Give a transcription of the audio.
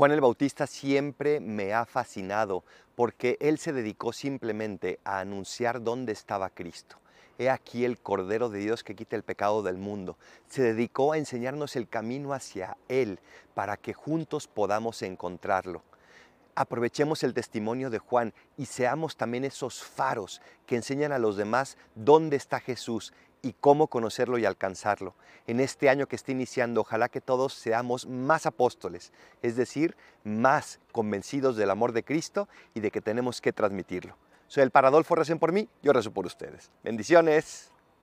Juan el Bautista siempre me ha fascinado porque él se dedicó simplemente a anunciar dónde estaba Cristo. He aquí el Cordero de Dios que quita el pecado del mundo. Se dedicó a enseñarnos el camino hacia Él para que juntos podamos encontrarlo. Aprovechemos el testimonio de Juan y seamos también esos faros que enseñan a los demás dónde está Jesús y cómo conocerlo y alcanzarlo. En este año que está iniciando, ojalá que todos seamos más apóstoles, es decir, más convencidos del amor de Cristo y de que tenemos que transmitirlo. Soy el Paradolfo, recen por mí, yo rezo por ustedes. Bendiciones.